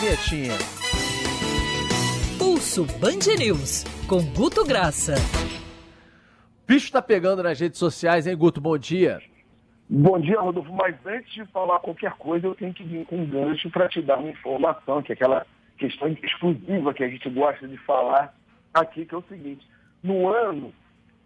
vinhetinha. Pulso Band News, com Guto Graça. Bicho tá pegando nas redes sociais, hein, Guto? Bom dia. Bom dia, Rodolfo. Mas antes de falar qualquer coisa, eu tenho que vir com um gancho para te dar uma informação, que é aquela questão exclusiva que a gente gosta de falar aqui, que é o seguinte. No ano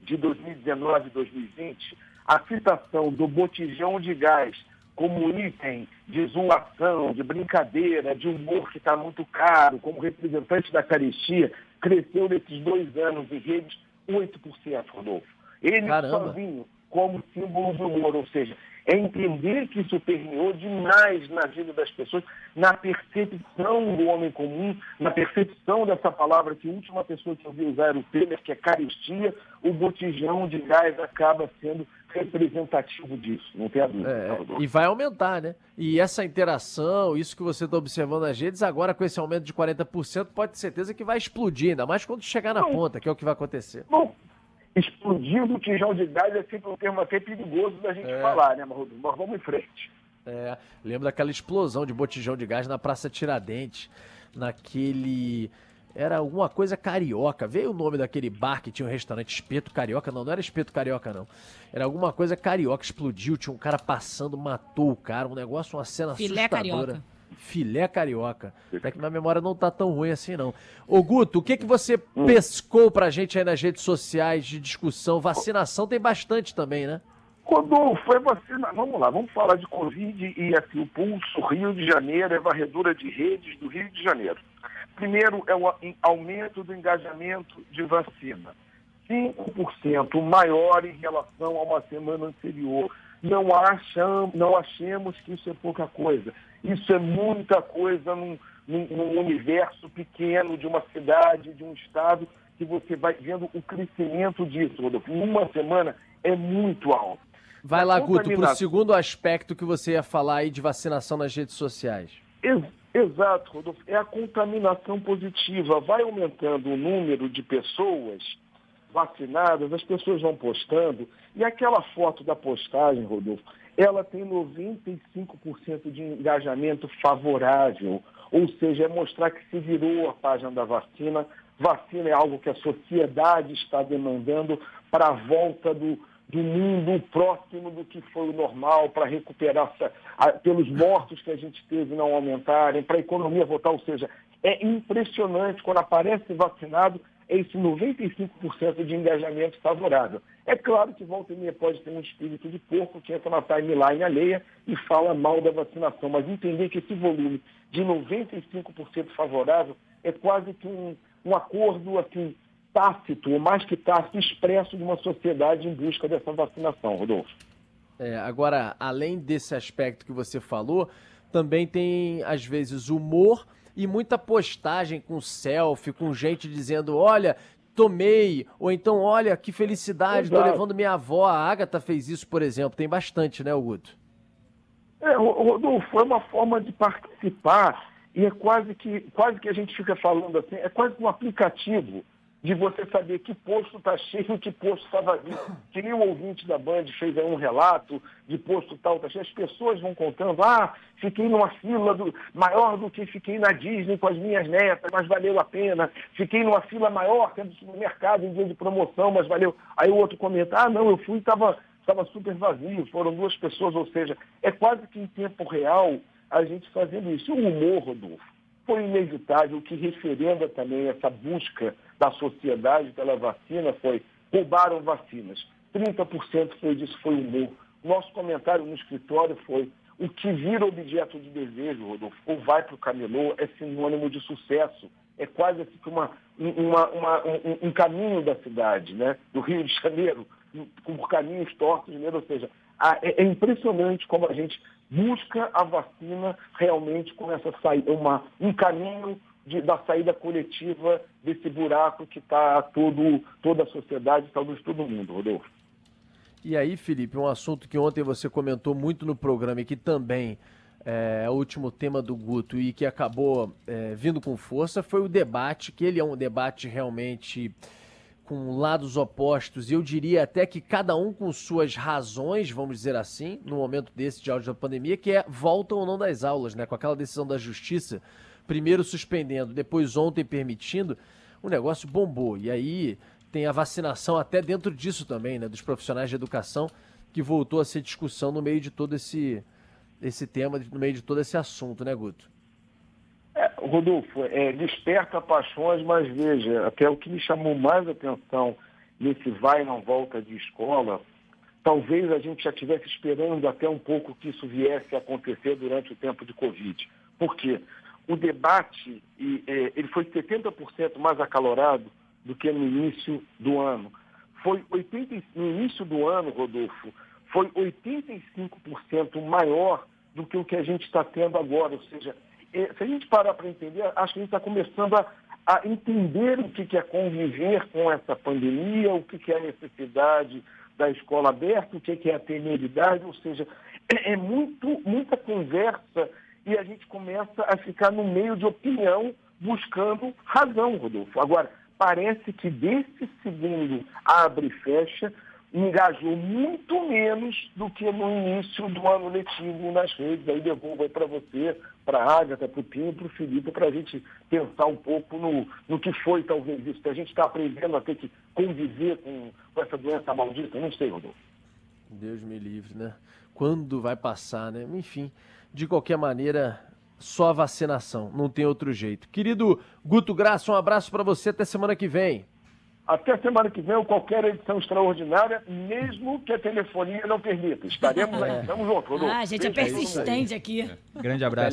de 2019 e 2020, a citação do botijão de gás como item de zoação, de brincadeira, de humor que está muito caro, como representante da caristia, cresceu nesses dois anos em redes 8%, Rodolfo. Ele Caramba. sozinho, como símbolo do humor, ou seja, é entender que isso permeou demais na vida das pessoas, na percepção do homem comum, na percepção dessa palavra que a última pessoa que eu vi usar era o Temer, que é caristia, o botijão de gás acaba sendo representativo disso, não tem a dúvida. É, e vai aumentar, né? E essa interação, isso que você está observando nas redes, agora com esse aumento de 40%, pode ter certeza que vai explodir, ainda mais quando chegar na não, ponta, que é o que vai acontecer. Bom, explodir o botijão de gás é sempre um termo até perigoso da gente é. falar, né, Marrodo? Mas vamos em frente. É, lembro daquela explosão de botijão de gás na Praça Tiradentes, naquele. Era alguma coisa carioca. Veio o nome daquele bar que tinha um restaurante Espeto Carioca. Não, não era Espeto Carioca, não. Era alguma coisa carioca. Explodiu, tinha um cara passando, matou o cara. Um negócio, uma cena Filé assustadora. Carioca. Filé carioca. Até que minha memória não tá tão ruim assim, não. Ô, Guto, o que, que você hum. pescou pra gente aí nas redes sociais de discussão? Vacinação tem bastante também, né? Rodolfo, foi vacina. Vamos lá, vamos falar de Covid e aqui o pulso Rio de Janeiro, é varredura de redes do Rio de Janeiro. Primeiro é o aumento do engajamento de vacina. 5% maior em relação a uma semana anterior. Não, acham, não achemos que isso é pouca coisa. Isso é muita coisa num, num, num universo pequeno de uma cidade, de um estado, que você vai vendo o crescimento disso, Rodolfo. Em uma semana é muito alto. Vai lá, Guto, para o segundo aspecto que você ia falar aí de vacinação nas redes sociais. Ex exato, Rodolfo. É a contaminação positiva. Vai aumentando o número de pessoas vacinadas, as pessoas vão postando, e aquela foto da postagem, Rodolfo, ela tem 95% de engajamento favorável, ou seja, é mostrar que se virou a página da vacina. Vacina é algo que a sociedade está demandando para a volta do, do mundo próximo do que foi o normal, para recuperar a, pelos mortos que a gente teve não aumentarem, para a economia voltar. Ou seja, é impressionante quando aparece vacinado esse 95% de engajamento favorável. É claro que volta e meia pode ter um espírito de porco que entra na timeline alheia e fala mal da vacinação, mas entender que esse volume de 95% favorável é quase que um, um acordo assim, tácito, ou mais que tácito, expresso de uma sociedade em busca dessa vacinação, Rodolfo. É, agora, além desse aspecto que você falou, também tem, às vezes, humor e muita postagem com selfie, com gente dizendo: olha, tomei, ou então, olha, que felicidade, Exato. tô levando minha avó. A Agatha fez isso, por exemplo. Tem bastante, né, Guto? É, Rodolfo, foi uma forma de participar e é quase que, quase que a gente fica falando assim, é quase um aplicativo de você saber que posto está cheio e que posto está vazio. Que nem o ouvinte da Band fez aí um relato de posto tal está cheio. As pessoas vão contando, ah, fiquei numa fila do, maior do que fiquei na Disney com as minhas netas, mas valeu a pena. Fiquei numa fila maior que é do supermercado em dia de promoção, mas valeu. Aí o outro comenta, ah, não, eu fui e estava estava super vazio, foram duas pessoas, ou seja, é quase que em tempo real a gente fazendo isso. O humor, Rodolfo, foi inevitável, que referenda também essa busca da sociedade pela vacina foi roubaram vacinas. 30% foi disso, foi humor. Nosso comentário no escritório foi o que vira objeto de desejo, Rodolfo, ou vai para o camelô, é sinônimo de sucesso. É quase assim uma, uma, uma, um, um, caminho da cidade, né? do Rio de Janeiro, por caminhos tortos mesmo. Ou seja, é, é impressionante como a gente busca a vacina realmente com essa saída, uma, um caminho de, da saída coletiva desse buraco que está todo, toda a sociedade, talvez todo mundo, Rodolfo. E aí, Felipe, um assunto que ontem você comentou muito no programa e que também é, é o último tema do Guto e que acabou é, vindo com força foi o debate, que ele é um debate realmente com lados opostos, e eu diria até que cada um com suas razões, vamos dizer assim, no momento desse de áudio da pandemia, que é volta ou não das aulas, né? Com aquela decisão da justiça primeiro suspendendo, depois ontem permitindo, o negócio bombou. E aí tem a vacinação até dentro disso também, né, dos profissionais de educação, que voltou a ser discussão no meio de todo esse, esse tema, no meio de todo esse assunto, né, Guto? É, Rodolfo, é, desperta paixões, mas veja, até o que me chamou mais atenção nesse vai e não volta de escola, talvez a gente já estivesse esperando até um pouco que isso viesse a acontecer durante o tempo de Covid. Por quê? O debate é, ele foi 70% mais acalorado do que no início do ano. Foi 80, no início do ano, Rodolfo, foi 85% maior do que o que a gente está tendo agora. Ou seja, se a gente parar para entender, acho que a gente está começando a, a, entender o que, que é conviver com essa pandemia, o que, que é a necessidade da escola aberta, o que, que é a temeridade, ou seja, é, é muito, muita conversa e a gente começa a ficar no meio de opinião buscando razão, Rodolfo. Agora, parece que desse segundo abre e fecha, engajou muito menos do que no início do ano letivo nas redes. Aí devolvo aí para você, para a Agatha, para o Pinho, para o Felipe, para a gente pensar um pouco no, no que foi talvez isso. Que a gente está aprendendo a ter que conviver com, com essa doença maldita. Não sei, Rodolfo. Deus me livre, né? Quando vai passar, né? Enfim, de qualquer maneira, só a vacinação, não tem outro jeito. Querido Guto Graça, um abraço para você até semana que vem. Até semana que vem, ou qualquer edição extraordinária, mesmo que a telefonia não permita. Estaremos é. aí. Tamo junto, Rodolfo. Ah, a gente é persistente aqui. Grande abraço.